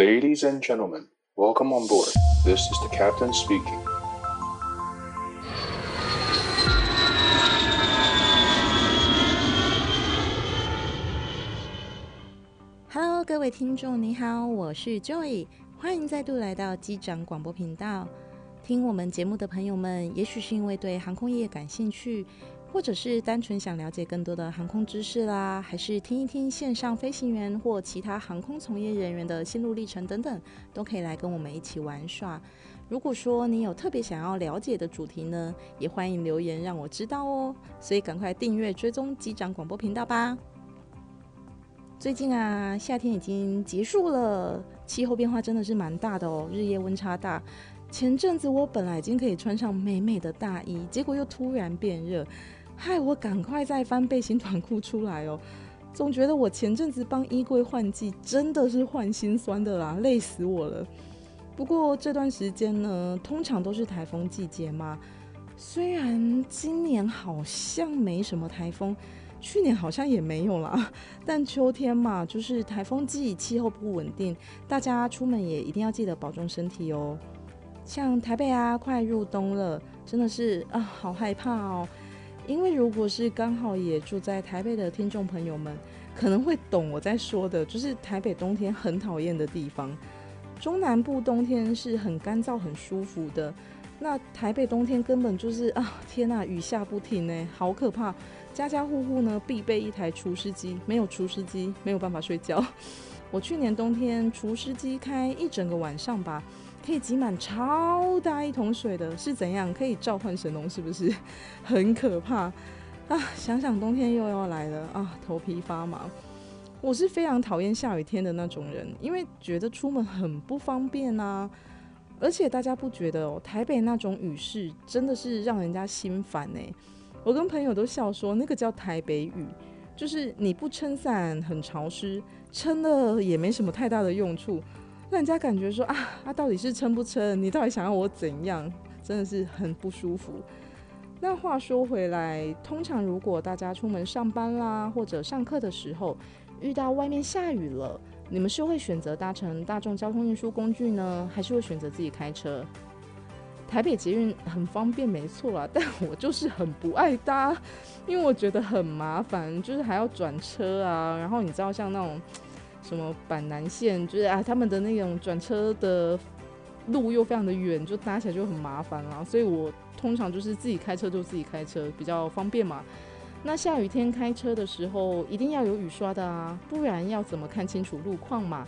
Ladies and gentlemen, welcome on board. This is the captain speaking. Hello，各位听众，你好，我是 Joy，欢迎再度来到机长广播频道。听我们节目的朋友们，也许是因为对航空业感兴趣。或者是单纯想了解更多的航空知识啦，还是听一听线上飞行员或其他航空从业人员的心路历程等等，都可以来跟我们一起玩耍。如果说你有特别想要了解的主题呢，也欢迎留言让我知道哦。所以赶快订阅追踪机长广播频道吧。最近啊，夏天已经结束了，气候变化真的是蛮大的哦，日夜温差大。前阵子我本来已经可以穿上美美的大衣，结果又突然变热。害我赶快再翻背心短裤出来哦！总觉得我前阵子帮衣柜换季真的是换心酸的啦，累死我了。不过这段时间呢，通常都是台风季节嘛。虽然今年好像没什么台风，去年好像也没有啦。但秋天嘛，就是台风季，气候不稳定，大家出门也一定要记得保重身体哦。像台北啊，快入冬了，真的是啊，好害怕哦。因为如果是刚好也住在台北的听众朋友们，可能会懂我在说的，就是台北冬天很讨厌的地方。中南部冬天是很干燥、很舒服的，那台北冬天根本就是啊，天呐，雨下不停呢，好可怕！家家户户呢必备一台除湿机，没有除湿机没有办法睡觉。我去年冬天除湿机开一整个晚上吧。可以挤满超大一桶水的，是怎样？可以召唤神龙，是不是？很可怕啊！想想冬天又要来了啊，头皮发麻。我是非常讨厌下雨天的那种人，因为觉得出门很不方便啊。而且大家不觉得哦，台北那种雨势真的是让人家心烦呢。我跟朋友都笑说，那个叫台北雨，就是你不撑伞很潮湿，撑了也没什么太大的用处。让人家感觉说啊，他、啊、到底是撑不撑？你到底想要我怎样？真的是很不舒服。那话说回来，通常如果大家出门上班啦，或者上课的时候遇到外面下雨了，你们是会选择搭乘大众交通运输工具呢，还是会选择自己开车？台北捷运很方便，没错啦，但我就是很不爱搭，因为我觉得很麻烦，就是还要转车啊，然后你知道像那种。什么板南线，就是啊，他们的那种转车的路又非常的远，就搭起来就很麻烦啦。所以我通常就是自己开车就自己开车，比较方便嘛。那下雨天开车的时候一定要有雨刷的啊，不然要怎么看清楚路况嘛？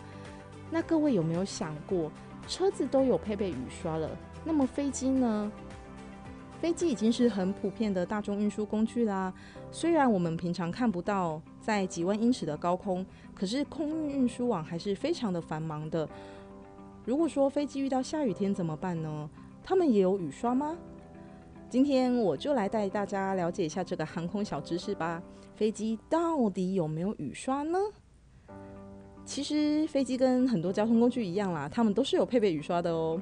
那各位有没有想过，车子都有配备雨刷了，那么飞机呢？飞机已经是很普遍的大众运输工具啦。虽然我们平常看不到在几万英尺的高空，可是空运运输网还是非常的繁忙的。如果说飞机遇到下雨天怎么办呢？他们也有雨刷吗？今天我就来带大家了解一下这个航空小知识吧。飞机到底有没有雨刷呢？其实飞机跟很多交通工具一样啦，他们都是有配备雨刷的哦。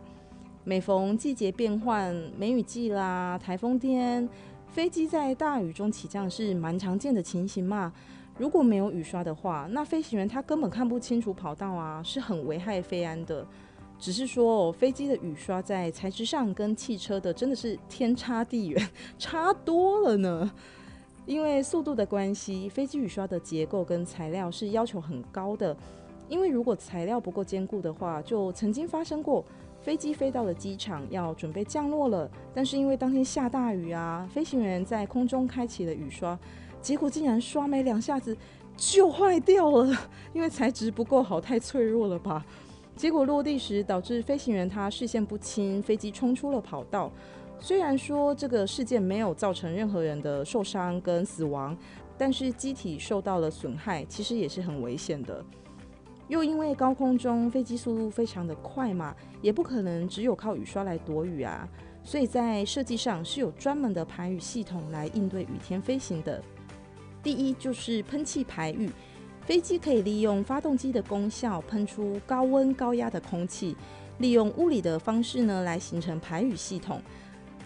每逢季节变换，梅雨季啦、台风天，飞机在大雨中起降是蛮常见的情形嘛。如果没有雨刷的话，那飞行员他根本看不清楚跑道啊，是很危害飞安的。只是说，飞机的雨刷在材质上跟汽车的真的是天差地远，差多了呢。因为速度的关系，飞机雨刷的结构跟材料是要求很高的。因为如果材料不够坚固的话，就曾经发生过。飞机飞到了机场，要准备降落了，但是因为当天下大雨啊，飞行员在空中开启了雨刷，结果竟然刷没两下子就坏掉了，因为材质不够好，太脆弱了吧。结果落地时导致飞行员他视线不清，飞机冲出了跑道。虽然说这个事件没有造成任何人的受伤跟死亡，但是机体受到了损害，其实也是很危险的。又因为高空中飞机速度非常的快嘛，也不可能只有靠雨刷来躲雨啊，所以在设计上是有专门的排雨系统来应对雨天飞行的。第一就是喷气排雨，飞机可以利用发动机的功效喷出高温高压的空气，利用物理的方式呢来形成排雨系统。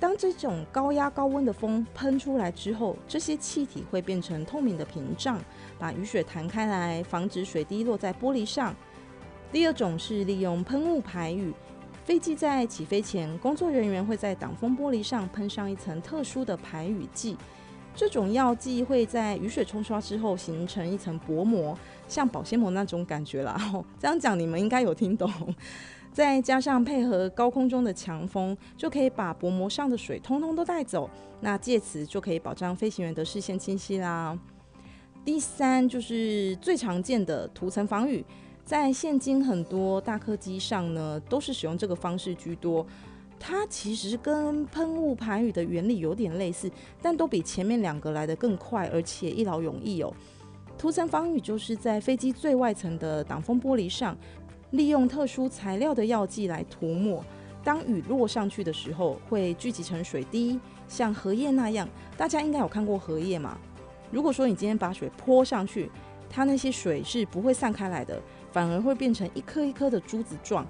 当这种高压高温的风喷出来之后，这些气体会变成透明的屏障，把雨水弹开来，防止水滴落在玻璃上。第二种是利用喷雾排雨。飞机在起飞前，工作人员会在挡风玻璃上喷上一层特殊的排雨剂。这种药剂会在雨水冲刷之后形成一层薄膜，像保鲜膜那种感觉啦。这样讲你们应该有听懂。再加上配合高空中的强风，就可以把薄膜上的水通通都带走。那借此就可以保障飞行员的视线清晰啦。第三就是最常见的涂层防雨。在现今很多大客机上呢，都是使用这个方式居多。它其实跟喷雾盘雨的原理有点类似，但都比前面两个来得更快，而且一劳永逸哦。涂层防雨就是在飞机最外层的挡风玻璃上，利用特殊材料的药剂来涂抹。当雨落上去的时候，会聚集成水滴，像荷叶那样。大家应该有看过荷叶嘛？如果说你今天把水泼上去，它那些水是不会散开来的。反而会变成一颗一颗的珠子状，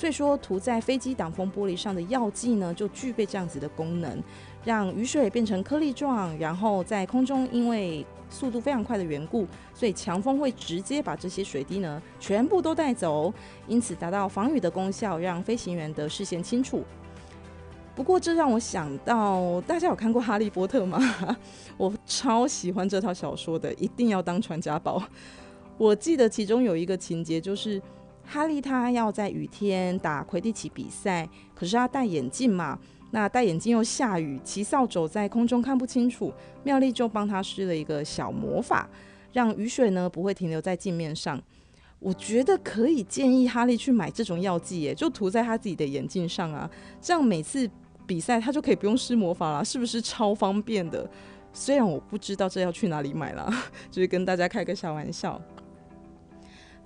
所以说涂在飞机挡风玻璃上的药剂呢，就具备这样子的功能，让雨水变成颗粒状，然后在空中因为速度非常快的缘故，所以强风会直接把这些水滴呢全部都带走，因此达到防雨的功效，让飞行员的视线清楚。不过这让我想到，大家有看过《哈利波特》吗？我超喜欢这套小说的，一定要当传家宝。我记得其中有一个情节，就是哈利他要在雨天打魁地奇比赛，可是他戴眼镜嘛，那戴眼镜又下雨，骑扫帚在空中看不清楚，妙丽就帮他施了一个小魔法，让雨水呢不会停留在镜面上。我觉得可以建议哈利去买这种药剂，耶，就涂在他自己的眼镜上啊，这样每次比赛他就可以不用施魔法了，是不是超方便的？虽然我不知道这要去哪里买了，就是跟大家开个小玩笑。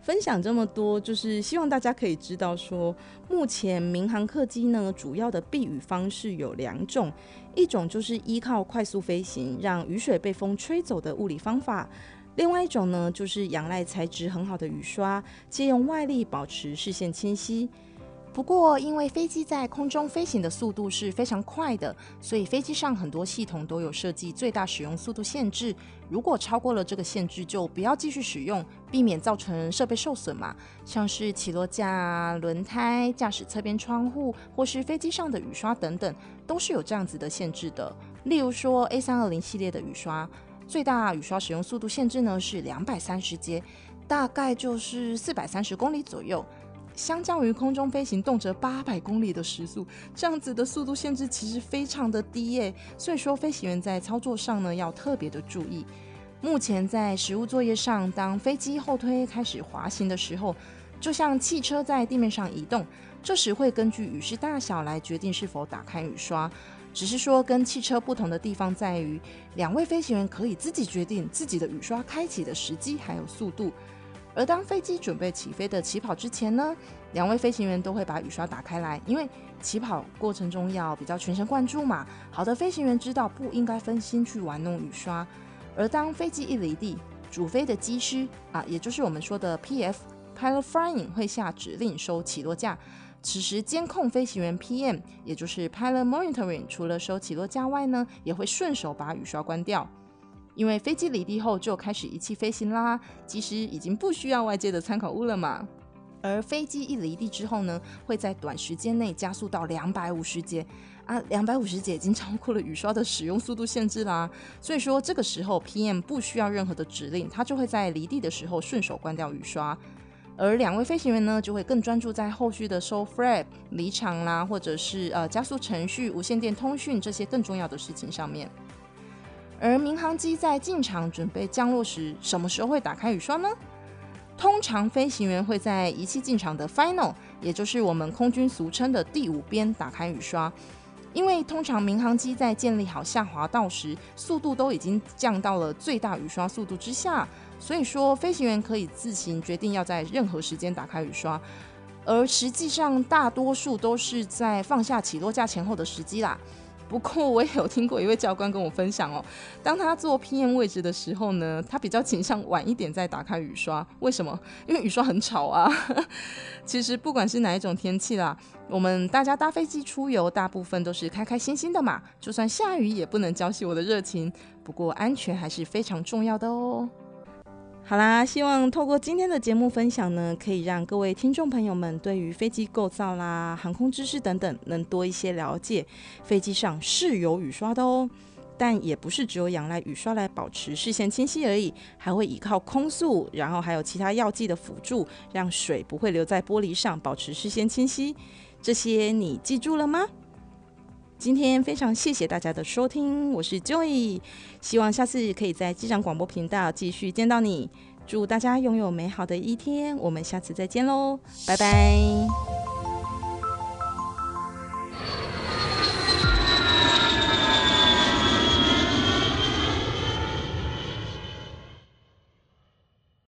分享这么多，就是希望大家可以知道说，目前民航客机呢，主要的避雨方式有两种，一种就是依靠快速飞行，让雨水被风吹走的物理方法；另外一种呢，就是仰赖材质很好的雨刷，借用外力保持视线清晰。不过，因为飞机在空中飞行的速度是非常快的，所以飞机上很多系统都有设计最大使用速度限制。如果超过了这个限制，就不要继续使用，避免造成设备受损嘛。像是起落架、轮胎、驾驶侧边窗户，或是飞机上的雨刷等等，都是有这样子的限制的。例如说，A 三二零系列的雨刷，最大雨刷使用速度限制呢是两百三十节，大概就是四百三十公里左右。相较于空中飞行动辄八百公里的时速，这样子的速度限制其实非常的低耶，所以说飞行员在操作上呢要特别的注意。目前在实务作业上，当飞机后推开始滑行的时候，就像汽车在地面上移动，这时会根据雨势大小来决定是否打开雨刷。只是说跟汽车不同的地方在于，两位飞行员可以自己决定自己的雨刷开启的时机还有速度。而当飞机准备起飞的起跑之前呢，两位飞行员都会把雨刷打开来，因为起跑过程中要比较全神贯注嘛。好的飞行员知道不应该分心去玩弄雨刷。而当飞机一离地，主飞的机师啊，也就是我们说的 PF（Pilot Flying） 会下指令收起落架。此时监控飞行员 PM，也就是 Pilot Monitoring，除了收起落架外呢，也会顺手把雨刷关掉。因为飞机离地后就开始仪器飞行啦，其实已经不需要外界的参考物了嘛。而飞机一离地之后呢，会在短时间内加速到两百五十节啊，两百五十节已经超过了雨刷的使用速度限制啦。所以说这个时候 PM 不需要任何的指令，他就会在离地的时候顺手关掉雨刷。而两位飞行员呢，就会更专注在后续的收 flap 离场啦，或者是呃加速程序、无线电通讯这些更重要的事情上面。而民航机在进场准备降落时，什么时候会打开雨刷呢？通常飞行员会在仪器进场的 final，也就是我们空军俗称的第五边打开雨刷。因为通常民航机在建立好下滑道时，速度都已经降到了最大雨刷速度之下，所以说飞行员可以自行决定要在任何时间打开雨刷。而实际上，大多数都是在放下起落架前后的时机啦。不过我也有听过一位教官跟我分享哦，当他坐 PM 位置的时候呢，他比较倾向晚一点再打开雨刷。为什么？因为雨刷很吵啊。其实不管是哪一种天气啦，我们大家搭飞机出游，大部分都是开开心心的嘛。就算下雨也不能浇熄我的热情。不过安全还是非常重要的哦。好啦，希望透过今天的节目分享呢，可以让各位听众朋友们对于飞机构造啦、航空知识等等，能多一些了解。飞机上是有雨刷的哦，但也不是只有仰赖雨刷来保持视线清晰而已，还会依靠空速，然后还有其他药剂的辅助，让水不会留在玻璃上，保持视线清晰。这些你记住了吗？今天非常谢谢大家的收听，我是 Joy，希望下次可以在机长广播频道继续见到你。祝大家拥有美好的一天，我们下次再见喽，拜拜。